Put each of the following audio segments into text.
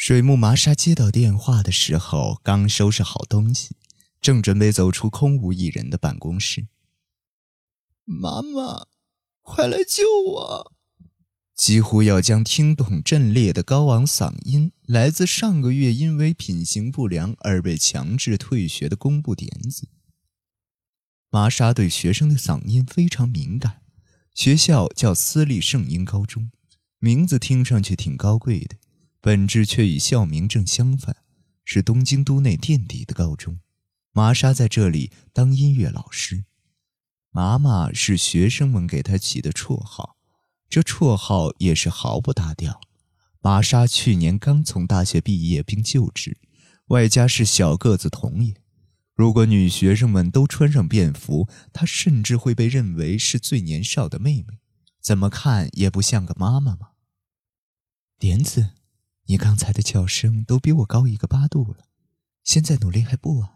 水木麻纱接到电话的时候，刚收拾好东西，正准备走出空无一人的办公室。妈妈，快来救我！几乎要将听懂震裂的高昂嗓音，来自上个月因为品行不良而被强制退学的公布点子。麻纱对学生的嗓音非常敏感，学校叫私立圣婴高中，名字听上去挺高贵的。本质却与校名正相反，是东京都内垫底的高中。麻纱在这里当音乐老师，麻麻是学生们给她起的绰号，这绰号也是毫不搭调。麻纱去年刚从大学毕业并就职，外加是小个子童颜，如果女学生们都穿上便服，她甚至会被认为是最年少的妹妹，怎么看也不像个妈妈嘛。点子。你刚才的叫声都比我高一个八度了，现在努力还不晚，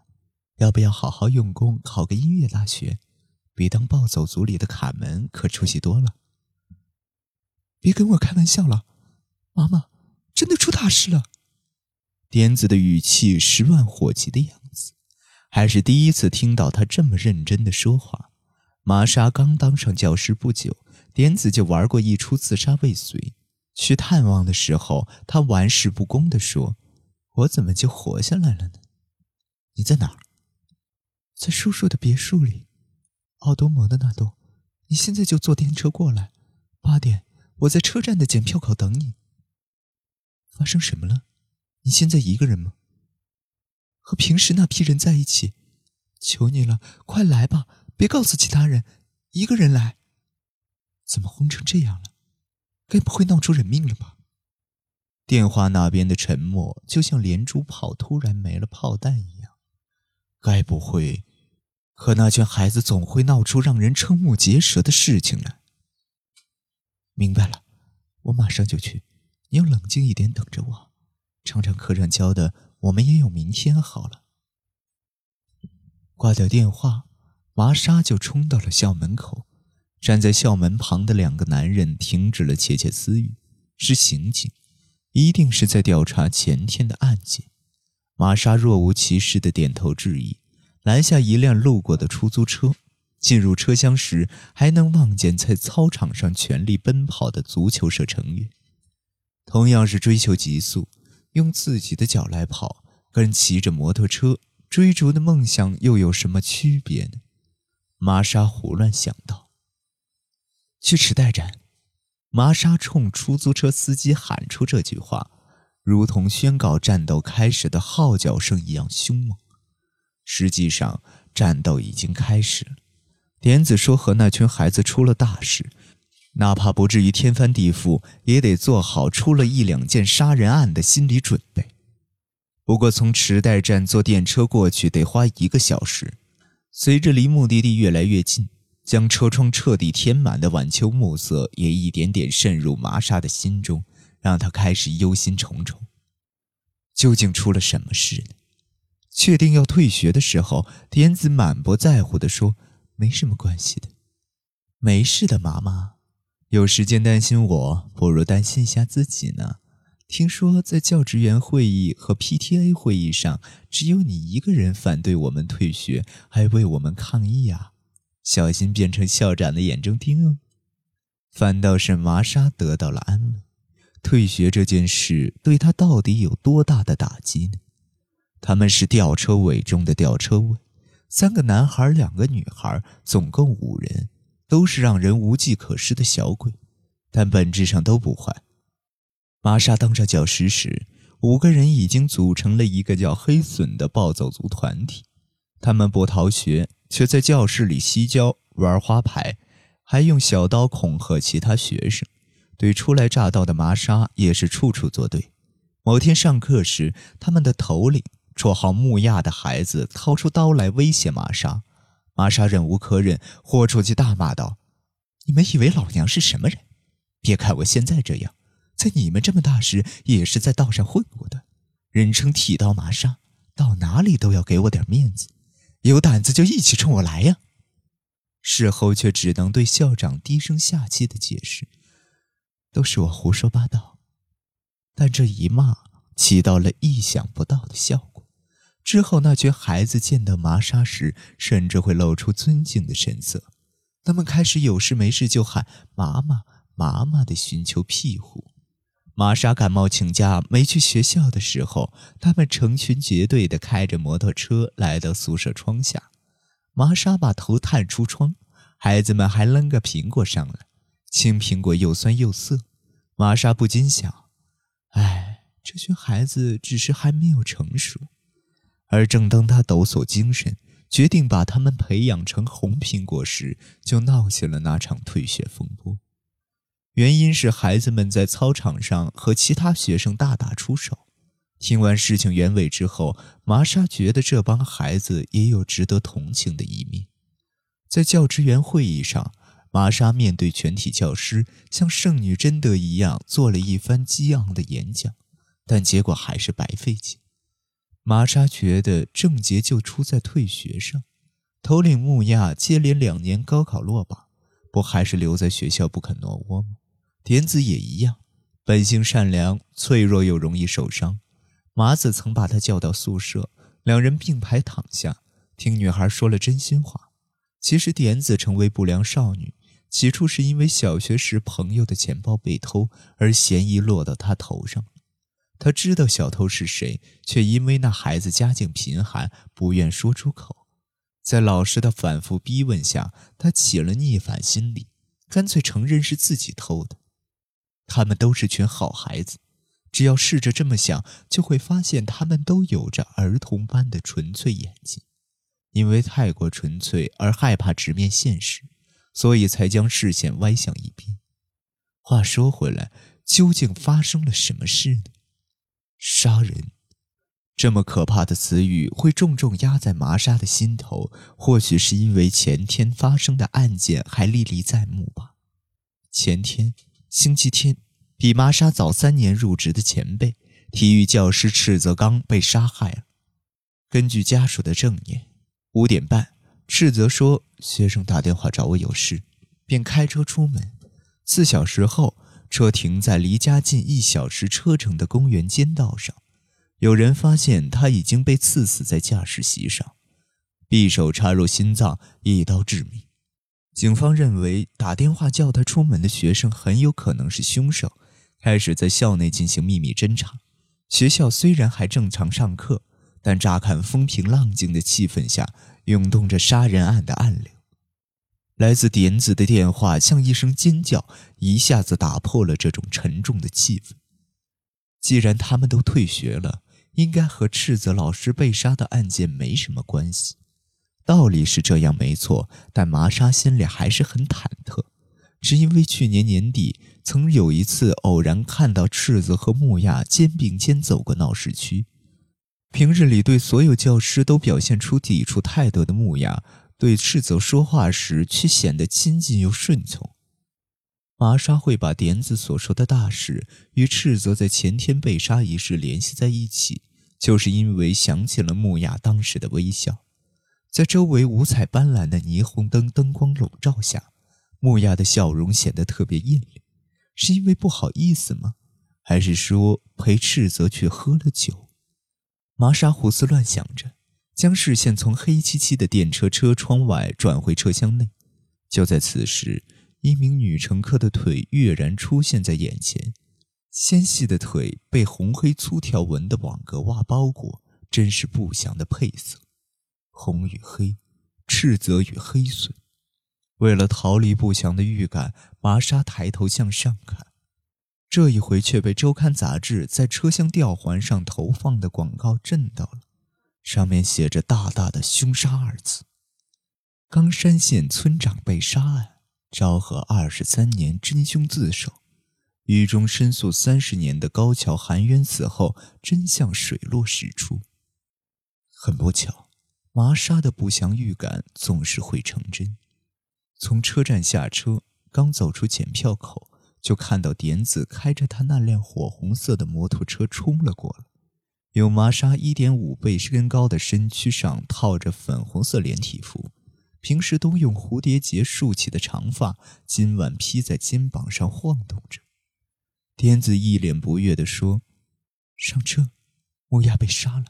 要不要好好用功，考个音乐大学，比当暴走族里的卡门可出息多了。别跟我开玩笑了，妈妈，真的出大事了。点子的语气十万火急的样子，还是第一次听到他这么认真的说话。玛莎刚当上教师不久，点子就玩过一出自杀未遂。去探望的时候，他玩世不恭地说：“我怎么就活下来了呢？”你在哪儿？在叔叔的别墅里，奥多蒙的那栋。你现在就坐电车过来，八点我在车站的检票口等你。发生什么了？你现在一个人吗？和平时那批人在一起。求你了，快来吧，别告诉其他人，一个人来。怎么慌成这样了？该不会闹出人命了吧？电话那边的沉默就像连珠炮突然没了炮弹一样。该不会，可那群孩子总会闹出让人瞠目结舌的事情来。明白了，我马上就去。你要冷静一点，等着我。常常课上教的“我们也有明天”好了。挂掉电话，麻莎就冲到了校门口。站在校门旁的两个男人停止了窃窃私语，是刑警，一定是在调查前天的案件。玛莎若无其事地点头致意，拦下一辆路过的出租车。进入车厢时，还能望见在操场上全力奔跑的足球社成员。同样是追求极速，用自己的脚来跑，跟骑着摩托车追逐的梦想又有什么区别呢？玛莎胡乱想到。去池袋站，麻纱冲出租车司机喊出这句话，如同宣告战斗开始的号角声一样凶猛。实际上，战斗已经开始了。点子说和那群孩子出了大事，哪怕不至于天翻地覆，也得做好出了一两件杀人案的心理准备。不过，从池袋站坐电车过去得花一个小时。随着离目的地越来越近。将车窗彻底填满的晚秋暮色也一点点渗入麻纱的心中，让他开始忧心忡忡。究竟出了什么事呢？确定要退学的时候，点子满不在乎地说：“没什么关系的，没事的，妈妈。有时间担心我，不如担心一下自己呢。听说在教职员会议和 PTA 会议上，只有你一个人反对我们退学，还为我们抗议啊。”小心变成校长的眼中钉哦！反倒是麻莎得到了安慰。退学这件事对他到底有多大的打击呢？他们是吊车尾中的吊车尾，三个男孩，两个女孩，总共五人，都是让人无计可施的小鬼，但本质上都不坏。玛莎当上教师时，五个人已经组成了一个叫“黑隼”的暴走族团体，他们不逃学。却在教室里嬉跤、玩花牌，还用小刀恐吓其他学生。对初来乍到的麻纱也是处处作对。某天上课时，他们的头领绰号木亚的孩子掏出刀来威胁玛莎，玛莎忍无可忍，豁出去大骂道：“你们以为老娘是什么人？别看我现在这样，在你们这么大时也是在道上混过的，人称剃刀麻莎，到哪里都要给我点面子。”有胆子就一起冲我来呀！事后却只能对校长低声下气的解释：“都是我胡说八道。”但这一骂起到了意想不到的效果。之后，那群孩子见到麻纱时，甚至会露出尊敬的神色。他们开始有事没事就喊“妈妈，妈妈”的寻求庇护。玛莎感冒请假没去学校的时候，他们成群结队地开着摩托车来到宿舍窗下。玛莎把头探出窗，孩子们还扔个苹果上来，青苹果又酸又涩。玛莎不禁想：“哎，这群孩子只是还没有成熟。”而正当他抖擞精神，决定把他们培养成红苹果时，就闹起了那场退学风波。原因是孩子们在操场上和其他学生大打出手。听完事情原委之后，玛莎觉得这帮孩子也有值得同情的一面。在教职员会议上，玛莎面对全体教师，像圣女贞德一样做了一番激昂的演讲，但结果还是白费劲。玛莎觉得症结就出在退学上，头领木亚接连两年高考落榜，不还是留在学校不肯挪窝吗？点子也一样，本性善良，脆弱又容易受伤。麻子曾把他叫到宿舍，两人并排躺下，听女孩说了真心话。其实点子成为不良少女，起初是因为小学时朋友的钱包被偷，而嫌疑落到他头上。他知道小偷是谁，却因为那孩子家境贫寒，不愿说出口。在老师的反复逼问下，他起了逆反心理，干脆承认是自己偷的。他们都是群好孩子，只要试着这么想，就会发现他们都有着儿童般的纯粹眼睛。因为太过纯粹而害怕直面现实，所以才将视线歪向一边。话说回来，究竟发生了什么事呢？杀人，这么可怕的词语会重重压在麻莎的心头。或许是因为前天发生的案件还历历在目吧。前天，星期天，比麻莎早三年入职的前辈，体育教师赤泽刚被杀害了。根据家属的证言，五点半，赤泽说学生打电话找我有事，便开车出门。四小时后。车停在离家近一小时车程的公园间道上，有人发现他已经被刺死在驾驶席上，匕首插入心脏，一刀致命。警方认为打电话叫他出门的学生很有可能是凶手，开始在校内进行秘密侦查。学校虽然还正常上课，但乍看风平浪静的气氛下，涌动着杀人案的暗流。来自点子的电话像一声尖叫，一下子打破了这种沉重的气氛。既然他们都退学了，应该和赤泽老师被杀的案件没什么关系。道理是这样没错，但麻莎心里还是很忐忑，只因为去年年底曾有一次偶然看到赤泽和木亚肩并肩走过闹市区。平日里对所有教师都表现出抵触态度的木亚。对赤泽说话时，却显得亲近又顺从。玛莎会把点子所说的大事与赤泽在前天被杀一事联系在一起，就是因为想起了木雅当时的微笑。在周围五彩斑斓的霓虹灯灯光笼罩下，木亚的笑容显得特别艳丽。是因为不好意思吗？还是说陪赤泽去喝了酒？玛莎胡思乱想着。将视线从黑漆漆的电车车窗外转回车厢内，就在此时，一名女乘客的腿跃然出现在眼前，纤细的腿被红黑粗条纹的网格袜包裹，真是不祥的配色，红与黑，赤泽与黑损。为了逃离不祥的预感，玛莎抬头向上看，这一回却被周刊杂志在车厢吊环上投放的广告震到了。上面写着大大的“凶杀”二字。冈山县村长被杀案，昭和二十三年真凶自首。狱中申诉三十年的高桥含冤死后，真相水落石出。很不巧，麻纱的不祥预感总是会成真。从车站下车，刚走出检票口，就看到点子开着他那辆火红色的摩托车冲了过来。有麻纱一点五倍身高的身躯上套着粉红色连体服，平时都用蝴蝶结束起的长发今晚披在肩膀上晃动着。点子一脸不悦地说：“上车，乌鸦被杀了。